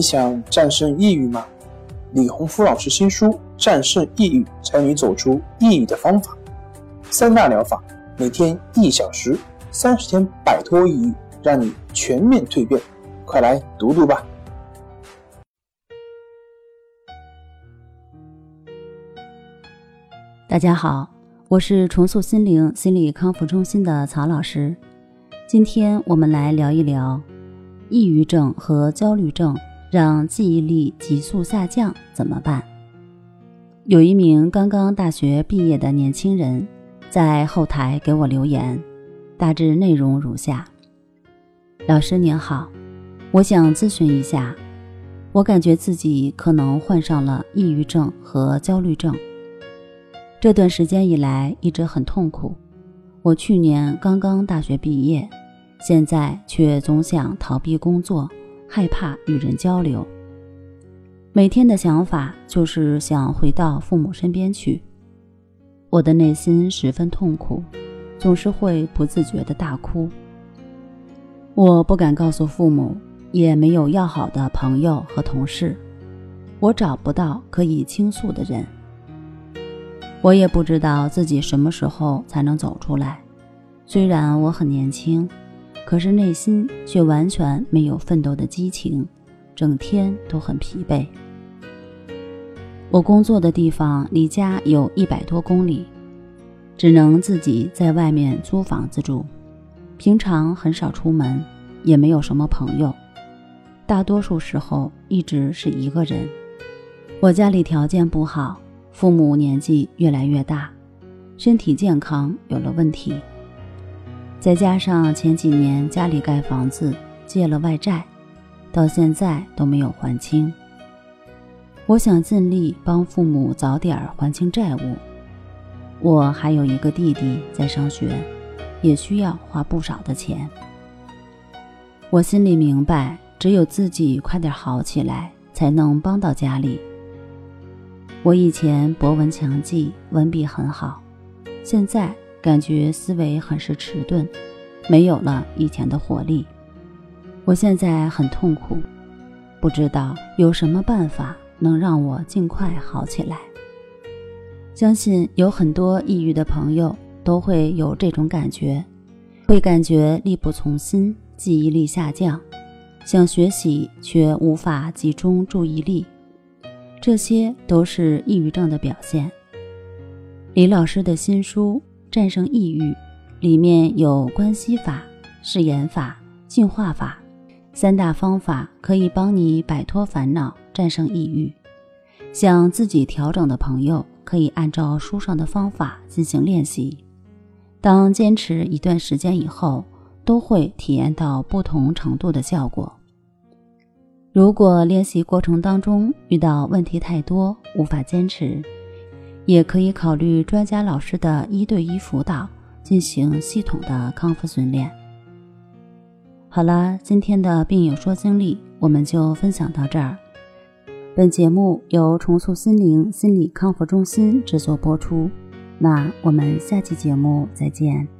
你想战胜抑郁吗？李洪福老师新书《战胜抑郁，教你走出抑郁的方法》，三大疗法，每天一小时，三十天摆脱抑郁，让你全面蜕变。快来读读吧！大家好，我是重塑心灵心理康复中心的曹老师。今天我们来聊一聊抑郁症和焦虑症。让记忆力急速下降怎么办？有一名刚刚大学毕业的年轻人在后台给我留言，大致内容如下：老师您好，我想咨询一下，我感觉自己可能患上了抑郁症和焦虑症。这段时间以来一直很痛苦。我去年刚刚大学毕业，现在却总想逃避工作。害怕与人交流，每天的想法就是想回到父母身边去。我的内心十分痛苦，总是会不自觉的大哭。我不敢告诉父母，也没有要好的朋友和同事，我找不到可以倾诉的人。我也不知道自己什么时候才能走出来。虽然我很年轻。可是内心却完全没有奋斗的激情，整天都很疲惫。我工作的地方离家有一百多公里，只能自己在外面租房子住，平常很少出门，也没有什么朋友，大多数时候一直是一个人。我家里条件不好，父母年纪越来越大，身体健康有了问题。再加上前几年家里盖房子借了外债，到现在都没有还清。我想尽力帮父母早点还清债务。我还有一个弟弟在上学，也需要花不少的钱。我心里明白，只有自己快点好起来，才能帮到家里。我以前博闻强记，文笔很好，现在。感觉思维很是迟钝，没有了以前的活力。我现在很痛苦，不知道有什么办法能让我尽快好起来。相信有很多抑郁的朋友都会有这种感觉，会感觉力不从心，记忆力下降，想学习却无法集中注意力，这些都是抑郁症的表现。李老师的新书。战胜抑郁，里面有关系法、誓言法、净化法三大方法，可以帮你摆脱烦恼，战胜抑郁。想自己调整的朋友，可以按照书上的方法进行练习。当坚持一段时间以后，都会体验到不同程度的效果。如果练习过程当中遇到问题太多，无法坚持。也可以考虑专家老师的一对一辅导，进行系统的康复训练。好了，今天的病友说经历我们就分享到这儿。本节目由重塑心灵心理康复中心制作播出。那我们下期节目再见。